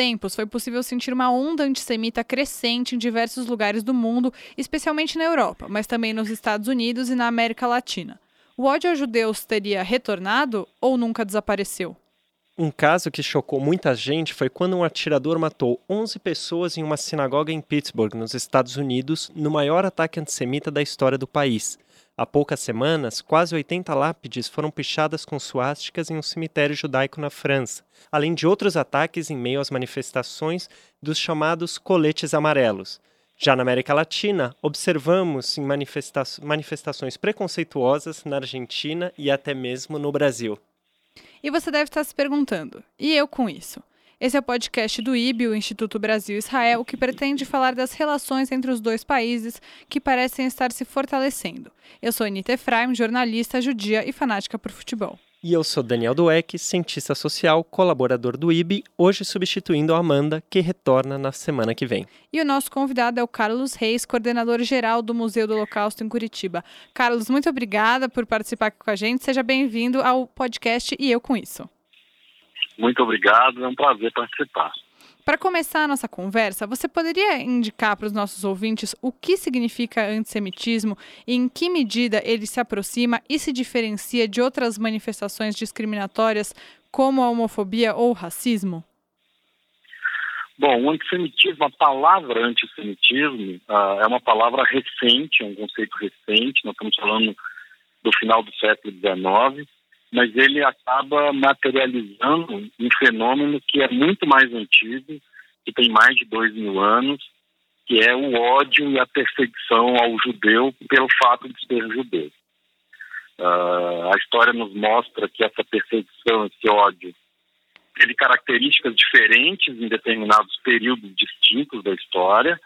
tempos, foi possível sentir uma onda antissemita crescente em diversos lugares do mundo, especialmente na Europa, mas também nos Estados Unidos e na América Latina. O ódio aos judeus teria retornado ou nunca desapareceu? Um caso que chocou muita gente foi quando um atirador matou 11 pessoas em uma sinagoga em Pittsburgh, nos Estados Unidos, no maior ataque antissemita da história do país. Há poucas semanas, quase 80 lápides foram pichadas com suásticas em um cemitério judaico na França, além de outros ataques em meio às manifestações dos chamados coletes amarelos. Já na América Latina, observamos em manifesta manifestações preconceituosas na Argentina e até mesmo no Brasil. E você deve estar se perguntando: e eu com isso? Esse é o podcast do IB, o Instituto Brasil-Israel, que pretende falar das relações entre os dois países que parecem estar se fortalecendo. Eu sou Anita Efraim, jornalista judia e fanática por futebol. E eu sou Daniel Dueck, cientista social, colaborador do IB, hoje substituindo a Amanda, que retorna na semana que vem. E o nosso convidado é o Carlos Reis, coordenador geral do Museu do Holocausto em Curitiba. Carlos, muito obrigada por participar aqui com a gente. Seja bem-vindo ao podcast E Eu Com Isso. Muito obrigado, é um prazer participar. Para começar a nossa conversa, você poderia indicar para os nossos ouvintes o que significa antissemitismo e em que medida ele se aproxima e se diferencia de outras manifestações discriminatórias como a homofobia ou o racismo? Bom, o antissemitismo, a palavra antissemitismo uh, é uma palavra recente, é um conceito recente, nós estamos falando do final do século XIX, mas ele acaba materializando um fenômeno que é muito mais antigo, que tem mais de dois mil anos, que é o ódio e a perseguição ao judeu pelo fato de ser judeu. Uh, a história nos mostra que essa perseguição, esse ódio, teve características diferentes em determinados períodos distintos da história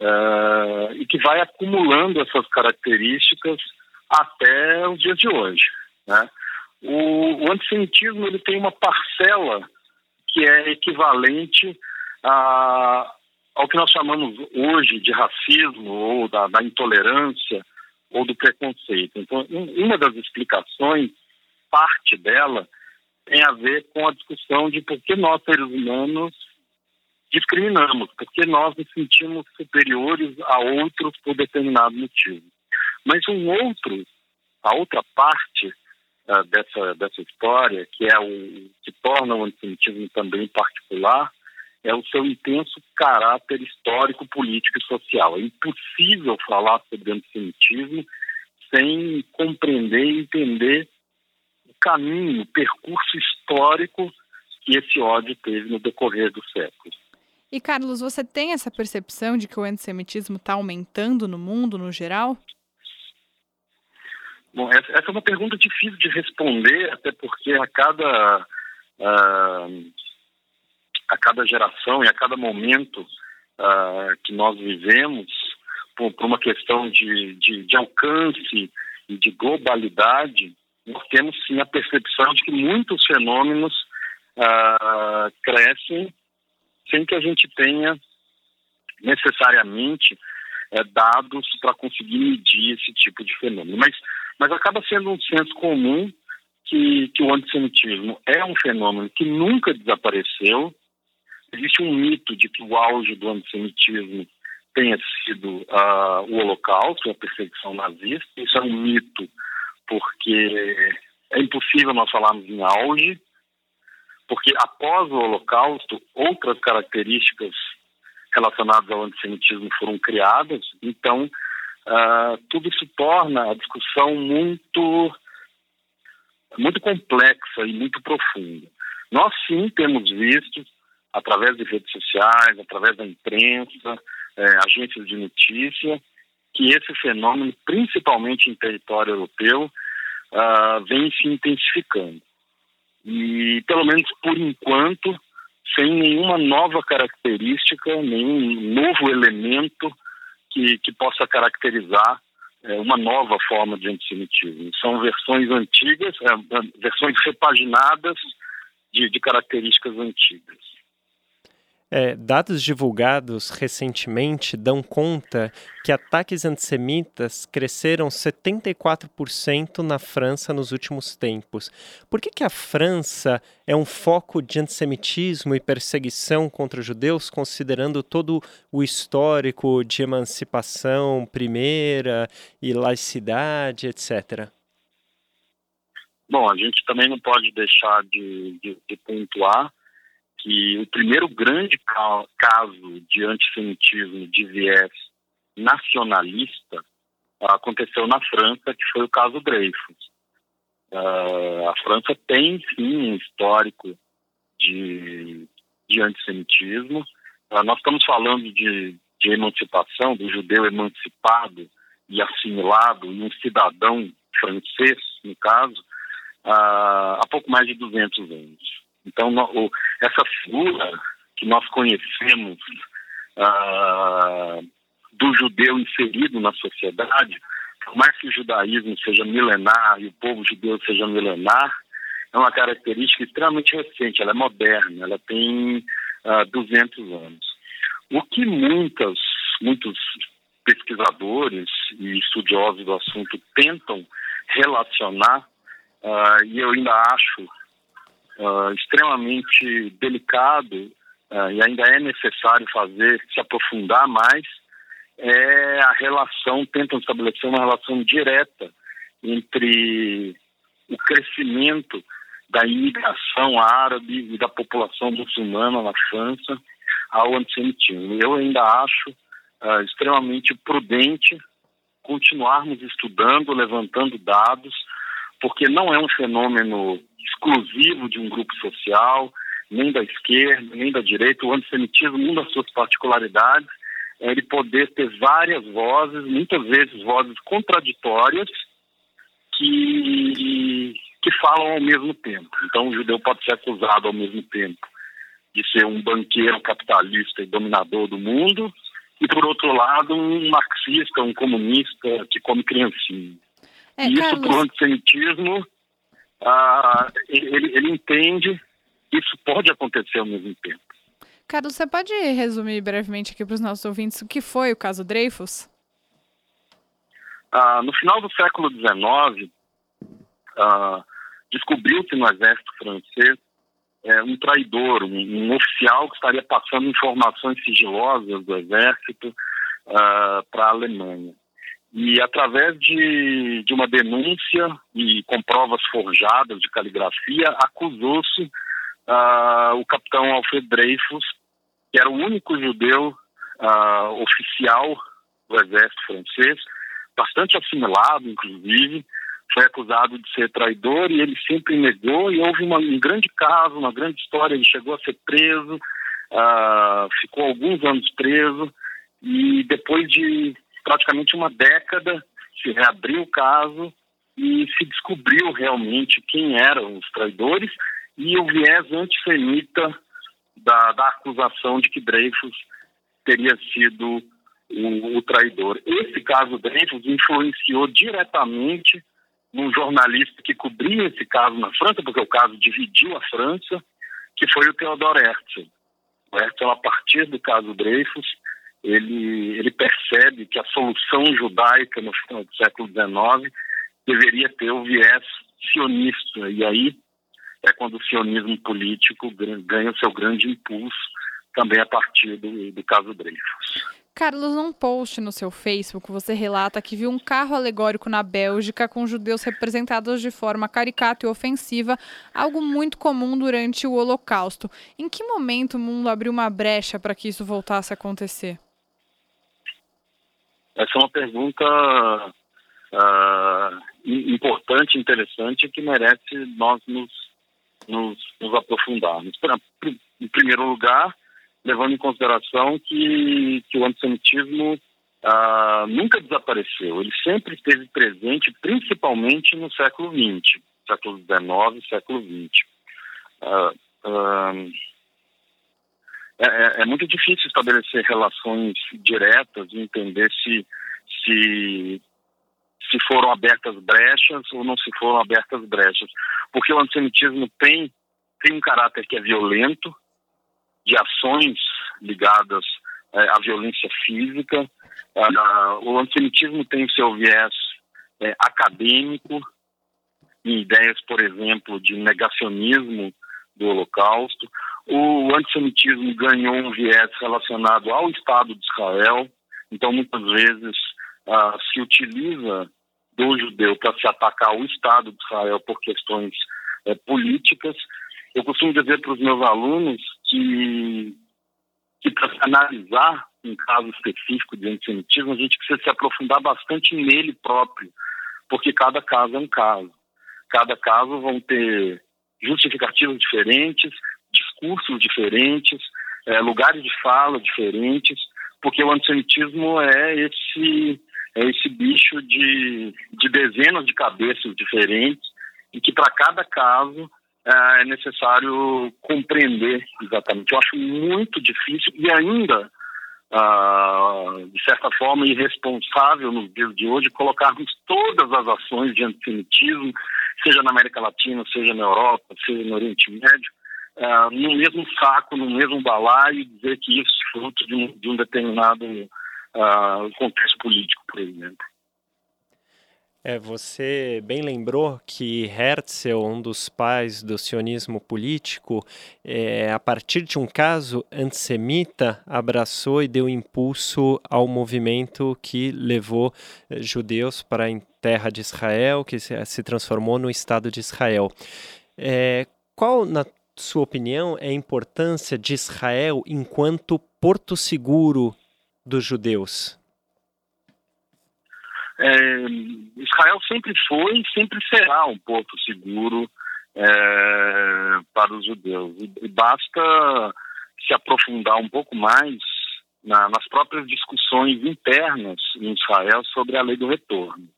uh, e que vai acumulando essas características até os dias de hoje. Né? O, o antissemitismo ele tem uma parcela que é equivalente a, ao que nós chamamos hoje de racismo ou da, da intolerância ou do preconceito. Então, uma das explicações, parte dela, tem a ver com a discussão de por que nós, seres humanos, discriminamos, porque nós nos sentimos superiores a outros por determinado motivo. Mas um outro, a outra parte dessa, dessa história, que é o que torna o antissemitismo também particular, é o seu intenso caráter histórico, político e social. É impossível falar sobre antissemitismo sem compreender e entender o caminho, o percurso histórico que esse ódio teve no decorrer dos séculos. E, Carlos, você tem essa percepção de que o antissemitismo está aumentando no mundo, no geral? Bom, essa, é uma pergunta difícil de responder, até porque a cada, uh, a cada geração e a cada momento uh, que nós vivemos, por, por uma questão de, de, de, alcance e de globalidade, nós temos sim a percepção de que muitos fenômenos uh, crescem sem que a gente tenha necessariamente é, dados para conseguir medir esse tipo de fenômeno. Mas mas acaba sendo um senso comum que, que o antissemitismo é um fenômeno que nunca desapareceu. Existe um mito de que o auge do antissemitismo tenha sido uh, o Holocausto, a perseguição nazista. Isso é um mito porque é impossível nós falarmos em auge, porque após o Holocausto, outras características relacionadas ao antissemitismo foram criadas. Então, uh, tudo se torna a discussão muito, muito complexa e muito profunda. Nós sim temos visto, através de redes sociais, através da imprensa, é, agências de notícia, que esse fenômeno, principalmente em território europeu, uh, vem se intensificando. E, pelo menos por enquanto, sem nenhuma nova característica, nenhum novo elemento que, que possa caracterizar é, uma nova forma de antissemitismo. São versões antigas, é, versões repaginadas de, de características antigas. É, dados divulgados recentemente dão conta que ataques antissemitas cresceram 74% na França nos últimos tempos. Por que, que a França é um foco de antissemitismo e perseguição contra judeus, considerando todo o histórico de emancipação primeira e laicidade, etc.? Bom, a gente também não pode deixar de, de, de pontuar que o primeiro grande caso de antissemitismo de viés nacionalista aconteceu na França, que foi o caso Dreyfus. Uh, a França tem, sim, um histórico de, de antissemitismo. Uh, nós estamos falando de, de emancipação, do judeu emancipado e assimilado, e um cidadão francês, no caso, uh, há pouco mais de 200 anos. Então, o, essa figura que nós conhecemos uh, do judeu inserido na sociedade, por mais que o judaísmo seja milenar e o povo judeu seja milenar, é uma característica extremamente recente, ela é moderna, ela tem ah, 200 anos. O que muitas, muitos pesquisadores e estudiosos do assunto tentam relacionar, uh, e eu ainda acho uh, extremamente delicado uh, e ainda é necessário fazer, se aprofundar mais, é a relação, tentam estabelecer uma relação direta entre o crescimento da imigração árabe e da população muçulmana na França ao antissemitismo. Eu ainda acho uh, extremamente prudente continuarmos estudando, levantando dados, porque não é um fenômeno exclusivo de um grupo social, nem da esquerda, nem da direita. O antissemitismo, uma das suas particularidades, é ele poder ter várias vozes, muitas vezes vozes contraditórias, que, que falam ao mesmo tempo. Então, o judeu pode ser acusado ao mesmo tempo de ser um banqueiro capitalista e dominador do mundo, e, por outro lado, um marxista, um comunista que come criancinha. É, isso, Carlos... para o antissemitismo, ah, ele, ele entende que isso pode acontecer ao mesmo tempo. Carlos, você pode resumir brevemente aqui para os nossos ouvintes o que foi o caso Dreyfus? Ah, no final do século XIX, ah, descobriu-se no exército francês é, um traidor, um, um, oficial que estaria passando informações sigilosas do exército ah, para a Alemanha. E através de, de uma denúncia e com provas forjadas de caligrafia, acusou-se uh, o capitão Alfred Dreyfus, que era o único judeu uh, oficial do exército francês, bastante assimilado, inclusive, foi acusado de ser traidor e ele sempre negou. E houve uma, um grande caso, uma grande história, ele chegou a ser preso, uh, ficou alguns anos preso e depois de praticamente uma década, se reabriu o caso e se descobriu realmente quem eram os traidores e o viés antissemita da, da acusação de que Dreyfus teria sido o, o, traidor. Esse caso Dreyfus influenciou diretamente um jornalista que cobria esse caso na França, porque o caso dividiu a França, que foi o Theodor Herzl. O Herzl, a partir do caso Dreyfus, ele, ele percebe que a solução judaica no final do século XIX deveria ter o viés sionista. E aí é quando o sionismo político ganha o seu grande impulso, também a partir do, do caso Dreyfus. Carlos, num post no seu Facebook, você relata que viu um carro alegórico na Bélgica com judeus representados de forma caricata e ofensiva, algo muito comum durante o Holocausto. Em que momento o mundo abriu uma brecha para que isso voltasse a acontecer? Essa é uma pergunta uh, importante, interessante, que merece nós nos, nos, nos aprofundarmos. Em primeiro lugar, levando em consideração que, que o antissemitismo uh, nunca desapareceu, ele sempre esteve presente, principalmente no século XX, século XIX, século XX. Uh, uh, é, é, é, muito difícil estabelecer relações diretas e entender se, se, se foram abertas brechas ou não se foram abertas brechas. Porque o antissemitismo tem, tem um caráter que é violento, de ações ligadas é, à violência física. Ah, o antissemitismo tem o seu viés é, acadêmico, em ideias, por exemplo, de negacionismo do Holocausto. O antissemitismo ganhou um viés relacionado ao Estado de Israel, então muitas vezes ah, se utiliza do judeu para se atacar o Estado de Israel por questões é, políticas. Eu costumo dizer para os meus alunos que, que para analisar um caso específico de antissemitismo, a gente precisa se aprofundar bastante nele próprio, porque cada caso é um caso. Cada caso vão ter justificativas diferentes, discursos diferentes, é, lugares de fala diferentes, porque o antissemitismo é esse é esse bicho de, de dezenas de cabeças diferentes e que para cada caso é, é necessário compreender exatamente. Eu acho muito difícil e ainda, uh, de certa forma, irresponsável nos dias de hoje colocarmos todas as ações de antissemitismo, seja na América Latina, seja na Europa, seja no Oriente Médio, uh, no mesmo saco, no mesmo balaio e dizer que isso é fruto de um, de um determinado uh, contexto político, por exemplo. É, você bem lembrou que Herzl, um dos pais do sionismo político, é, a partir de um caso antissemita, abraçou e deu impulso ao movimento que levou eh, judeus para a terra de Israel, que se, se transformou no Estado de Israel. É, qual, na sua opinião, é a importância de Israel enquanto porto seguro dos judeus? É, Israel sempre foi e sempre será um porto seguro é, para os judeus. E basta se aprofundar um pouco mais na, nas próprias discussões internas em Israel sobre a lei do retorno.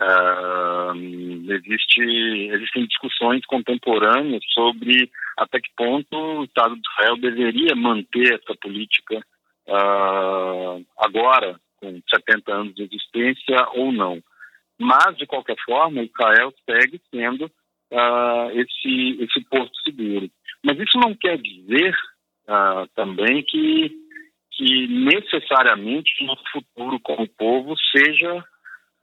Uh, existe, existem discussões contemporâneas sobre até que ponto o Estado de Israel deveria manter essa política uh, agora, com 70 anos de existência ou não. Mas, de qualquer forma, Israel segue sendo uh, esse, esse porto seguro. Mas isso não quer dizer também que, que necessariamente o nosso futuro como povo seja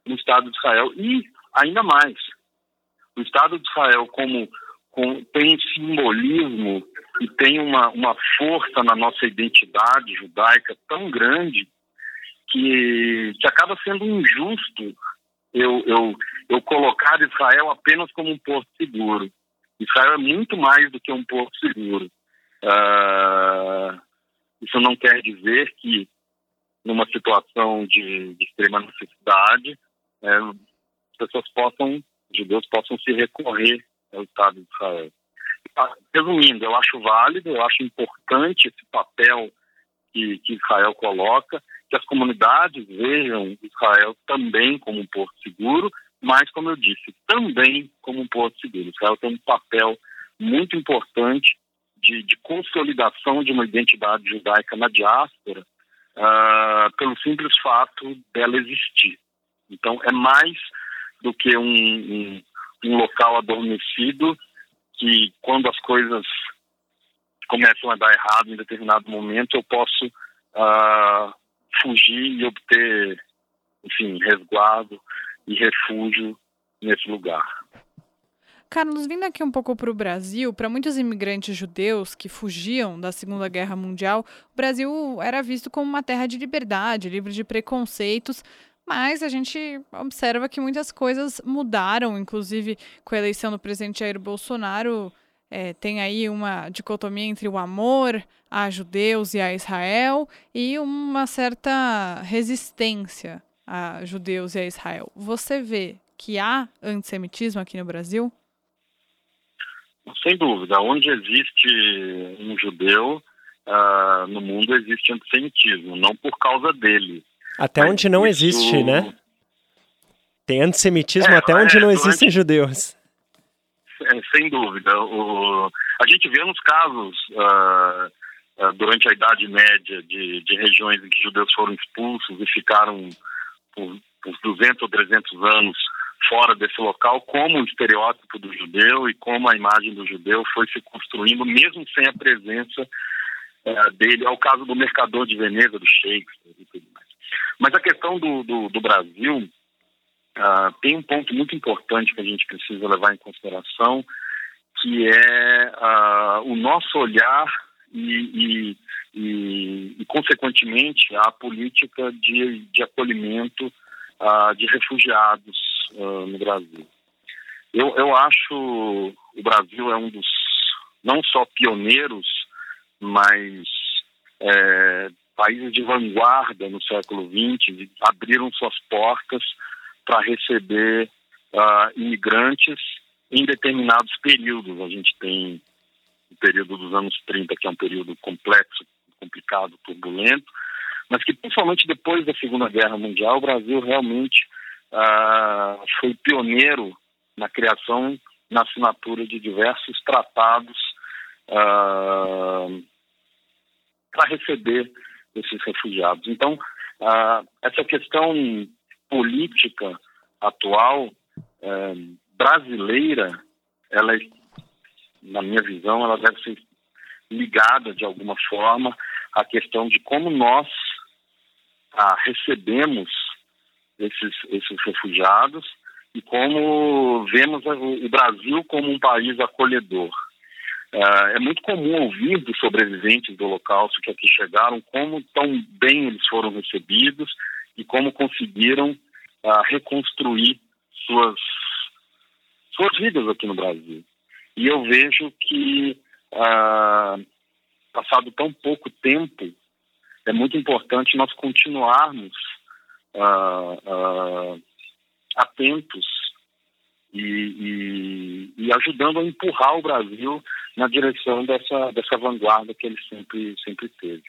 no Estado de Israel. E, ainda mais, o Estado de Israel como, como tem simbolismo e tem uma, uma força na nossa identidade judaica tão grande que, que acaba sendo injusto eu, eu, eu colocar Israel apenas como um porto seguro. Israel é muito mais do que um porto seguro. Uh, isso não quer dizer que, numa situação de, de extrema necessidade, é, as pessoas possam, judeus possam se recorrer ao Estado de Israel. Ah, resumindo, eu acho válido, eu acho importante esse papel que, que Israel coloca, que as comunidades vejam Israel também como um porto seguro, mas, como eu disse, também como um porto seguro. Israel tem um papel muito importante de, de consolidação de uma identidade judaica na diáspora, uh, pelo simples fato dela existir. Então, é mais do que um, um, um local adormecido que quando as coisas começam a dar errado em determinado momento, eu posso uh, fugir e obter, enfim, resguardo e refúgio nesse lugar. Carlos, vindo aqui um pouco para o Brasil, para muitos imigrantes judeus que fugiam da Segunda Guerra Mundial, o Brasil era visto como uma terra de liberdade, livre de preconceitos, mas a gente observa que muitas coisas mudaram, inclusive com a eleição do presidente Jair Bolsonaro. É, tem aí uma dicotomia entre o amor a judeus e a Israel e uma certa resistência a judeus e a Israel. Você vê que há antissemitismo aqui no Brasil? Sem dúvida. Onde existe um judeu, uh, no mundo existe antissemitismo, não por causa dele, até Mas onde não isso... existe, né? Tem antissemitismo é, até onde é, não existem judeus. É, sem dúvida. O, a gente vê nos casos uh, uh, durante a Idade Média de, de, regiões em que judeus foram expulsos e ficaram por, por 200 ou 300 anos fora desse local, como o estereótipo do judeu e como a imagem do judeu foi se construindo, mesmo sem a presença é, dele. É o caso do Mercador de Veneza, do Shakespeare e tudo. Mas a questão do, do, do Brasil uh, tem um ponto muito importante que a gente precisa levar em consideração, que é uh, o nosso olhar e, e, e, e, consequentemente, a política de, de acolhimento uh, de refugiados no Brasil. Eu, eu acho o Brasil é um dos, não só pioneiros, mas é, países de vanguarda no século XX abriram suas portas para receber uh, imigrantes em determinados períodos. A gente tem o período dos anos 30, que é um período complexo, complicado, turbulento, mas que principalmente depois da Segunda Guerra Mundial, o Brasil realmente uh, foi pioneiro na criação, na assinatura de diversos tratados uh, para receber esses refugiados. Então, uh, essa questão política atual uh, brasileira, ela, na minha visão, ela deve ser ligada de alguma forma à questão de como nós ah, recebemos esses, esses refugiados e como vemos o Brasil como um país acolhedor. Uh, é muito comum ouvir dos sobreviventes do Holocausto que aqui chegaram como tão bem eles foram recebidos e como conseguiram uh, reconstruir suas, suas vidas aqui no Brasil. E eu vejo que, uh, passado tão pouco tempo, é muito importante nós continuarmos atentos e, e, e, ajudando a empurrar o Brasil na direção dessa, dessa vanguarda que ele sempre, sempre teve.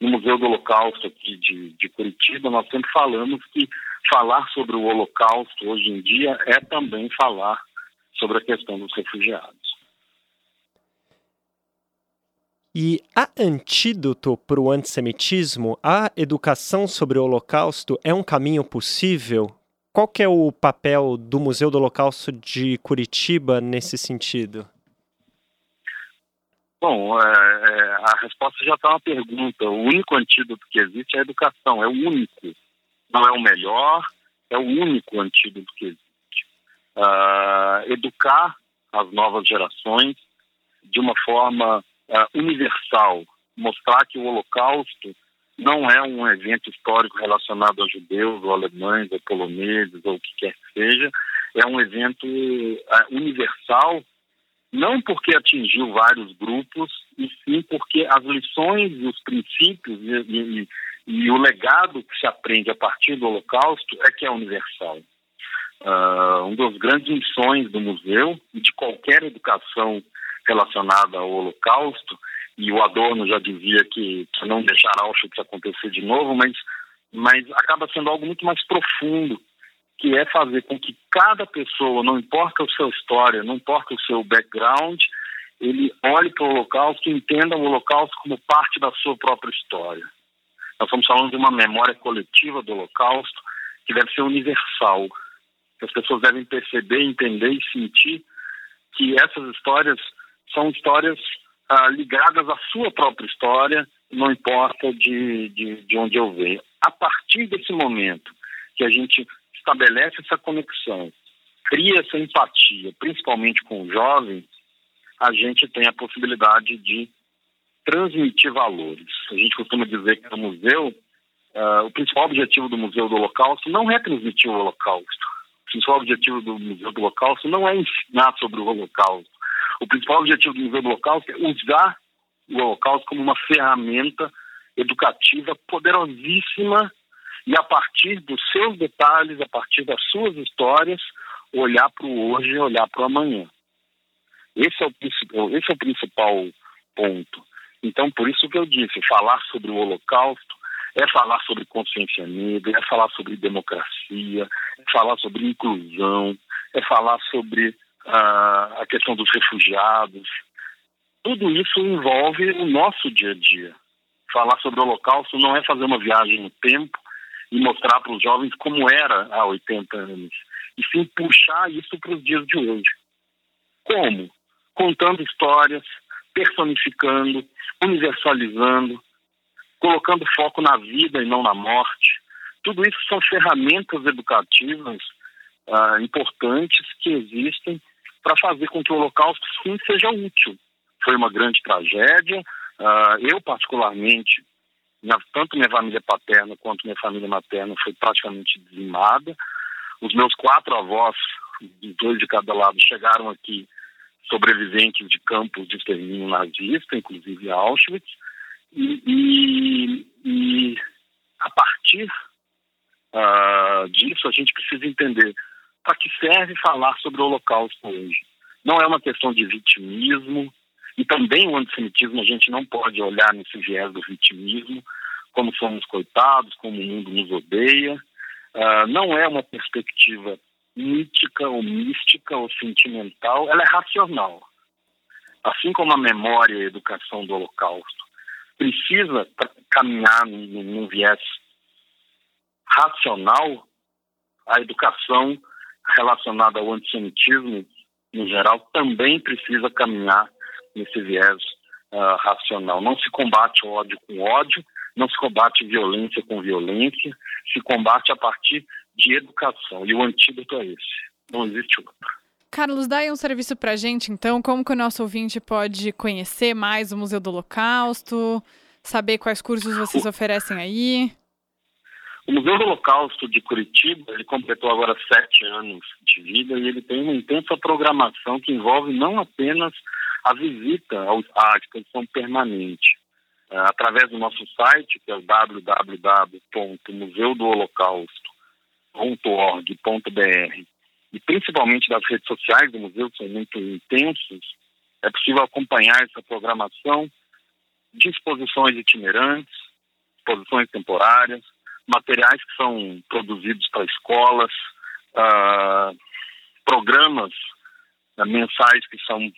No Museu do Holocausto aqui de, de Curitiba, nós sempre falamos que falar sobre o Holocausto hoje em dia é também falar sobre a questão dos refugiados. E há antídoto para o antissemitismo? A educação sobre o Holocausto é um caminho possível qual que é o papel do Museu do Holocausto de Curitiba nesse sentido? Bom, é, é, a resposta já está na pergunta. O único antídoto que existe é a educação, é o único. Não é o melhor, é o único antídoto que existe. Uh, educar as novas gerações de uma forma uh, universal, mostrar que o Holocausto não é um evento histórico relacionado a judeus, ou alemães, ou poloneses, ou o que quer que seja. É um evento é, universal, não porque atingiu vários grupos, e sim porque as lições e os princípios e, e, e o legado que se aprende a partir do Holocausto é que é universal. Uh, um dos grandes missões do museu e de qualquer educação relacionada ao Holocausto e o Adorno já dizia que, que não deixar Auschwitz acontecer de novo, mas, mas acaba sendo algo muito mais profundo, que é fazer com que cada pessoa, não importa a sua história, não importa o seu background, ele olhe para o Holocausto e entenda o Holocausto como parte da sua própria história. Nós estamos falando de uma memória coletiva do Holocausto que deve ser universal. Que as pessoas devem perceber, entender e sentir que essas histórias são histórias ah, ligadas à sua própria história, não importa de, de, de onde eu venho. A partir desse momento que a gente estabelece essa conexão, cria essa empatia, principalmente com o jovem, a gente tem a possibilidade de transmitir valores. A gente costuma dizer que no museu, uh, o principal objetivo do Museu do Holocausto não é transmitir o Holocausto. O principal objetivo do Museu do Holocausto não é ensinar sobre o Holocausto. O principal objetivo do Museu do Holocausto é usar o Holocausto como uma ferramenta educativa poderosíssima e a partir dos seus detalhes, a partir das suas histórias, olhar para o hoje e olhar para o amanhã. Esse é, o, esse é o principal ponto. Então, por isso que eu disse, falar sobre o Holocausto é falar sobre consciência negra, é falar sobre democracia, é falar sobre inclusão, é falar sobre a, questão dos refugiados. Tudo isso envolve o nosso dia a dia. Falar sobre o Holocausto não é fazer uma viagem no tempo e mostrar para os jovens como era há 80 anos, e sim puxar isso para os dias de hoje. Como? Contando histórias, personificando, universalizando, colocando foco na vida e não na morte. Tudo isso são ferramentas educativas uh, importantes que existem para fazer com que o Holocausto sim seja útil. Foi uma grande tragédia. Uh, eu, particularmente, minha, tanto minha família paterna quanto minha família materna foi praticamente dizimada. Os meus quatro avós, dois de cada lado, chegaram aqui sobreviventes de campos de extermínio nazista, inclusive Auschwitz. E, e, e a partir uh, disso, a gente precisa entender para que serve falar sobre o Holocausto hoje. Não é uma questão de vitimismo, e também o antissemitismo a gente não pode olhar nesse viés do vitimismo, como somos coitados, como o mundo nos odeia. Uh, não é uma perspectiva mítica ou mística ou sentimental, ela é racional. Assim como a memória e a educação do Holocausto precisa caminhar num, num viés racional, a educação relacionada ao antissemitismo, em geral, também precisa caminhar nesse viés uh, racional. Não se combate ódio com ódio, não se combate violência com violência, se combate a partir de educação. E o antídoto é esse. Não existe outro. Carlos, dá aí um serviço para a gente, então. Como que o nosso ouvinte pode conhecer mais o Museu do Holocausto, saber quais cursos vocês o... oferecem aí? O Museu do Holocausto de Curitiba, ele completou agora sete anos de vida e ele tem uma intensa programação que envolve não apenas a visita à exposição permanente, é, através do nosso site, que é www.museudoholocausto.org.br, e principalmente das redes sociais do museu, que são muito intensos, é possível acompanhar essa programação de exposições itinerantes, exposições temporárias, materiais que são produzidos para escolas, uh, programas uh, mensais que são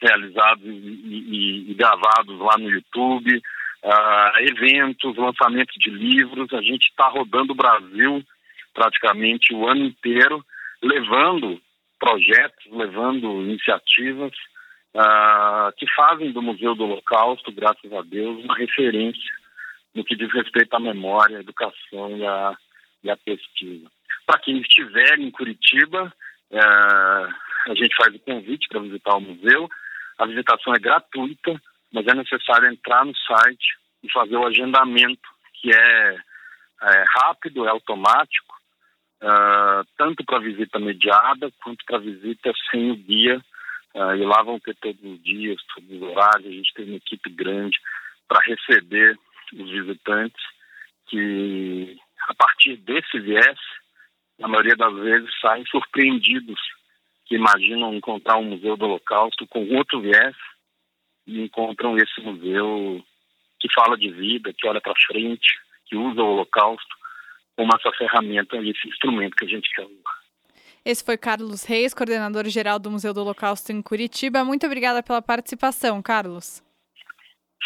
realizados e, e, e gravados lá no YouTube, uh, eventos, lançamentos de livros. A gente está rodando o Brasil praticamente o ano inteiro, levando projetos, levando iniciativas uh, que fazem do Museu do Holocausto, graças a Deus, uma referência no que diz respeito à memória, à educação e à, e à pesquisa. Para quem estiver em Curitiba, uh, a gente faz o convite para visitar o museu. A visitação é gratuita, mas é necessário entrar no site e fazer o agendamento, que é, é rápido, é automático, uh, tanto para visita mediada quanto para visita sem o guia. Uh, e lá vão ter todos os dias, todos os horários. A gente tem uma equipe grande para receber os visitantes que, a partir desse viés, na maioria das vezes saem surpreendidos que imaginam encontrar um museu do Holocausto com outro viés e encontram esse museu que fala de vida, que olha para frente, que usa o Holocausto como essa ferramenta e esse instrumento que a gente quer usar. Esse foi Carlos Reis, coordenador geral do Museu do Holocausto em Curitiba. Muito obrigada pela participação, Carlos.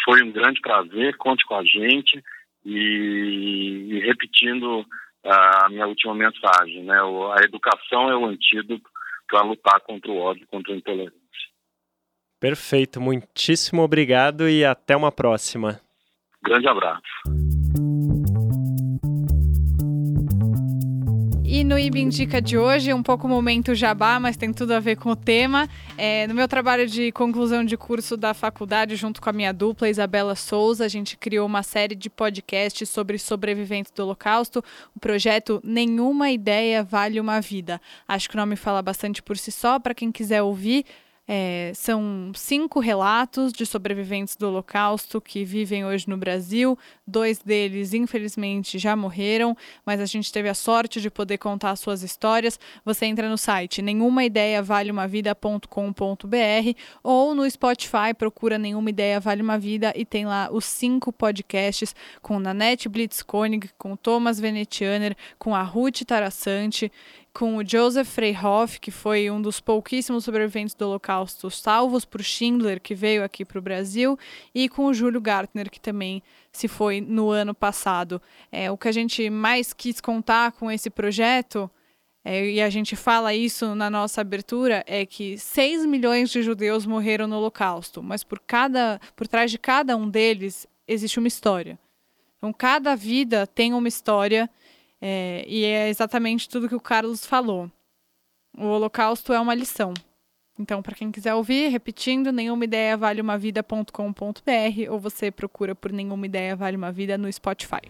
Foi um grande prazer, conte com a gente e, e repetindo a minha última mensagem, né? A educação é o antídoto para lutar contra o ódio, contra a intolerância. Perfeito, muitíssimo obrigado e até uma próxima. Grande abraço. E no IB Indica de hoje, um pouco momento jabá, mas tem tudo a ver com o tema. É, no meu trabalho de conclusão de curso da faculdade, junto com a minha dupla, Isabela Souza, a gente criou uma série de podcasts sobre sobreviventes do Holocausto, o projeto Nenhuma Ideia Vale uma Vida. Acho que o nome fala bastante por si só, para quem quiser ouvir. É, são cinco relatos de sobreviventes do Holocausto que vivem hoje no Brasil. Dois deles, infelizmente, já morreram, mas a gente teve a sorte de poder contar suas histórias. Você entra no site nenhumaideiavaleumaVida.com.br ou no Spotify, procura Nenhuma Ideia Vale Uma Vida e tem lá os cinco podcasts com Nanette Blitzkonig, com Thomas Venetianer, com a Ruth Tarassante com o Joseph Freyhoff, que foi um dos pouquíssimos sobreviventes do Holocausto salvos por Schindler, que veio aqui para o Brasil, e com o Júlio Gartner, que também se foi no ano passado. É, o que a gente mais quis contar com esse projeto é, e a gente fala isso na nossa abertura, é que 6 milhões de judeus morreram no Holocausto, mas por, cada, por trás de cada um deles existe uma história. Então, cada vida tem uma história, é, e é exatamente tudo que o Carlos falou. O Holocausto é uma lição. Então, para quem quiser ouvir, repetindo, nenhuma ideia vale uma vida.com.br ou você procura por nenhuma ideia vale uma vida no Spotify.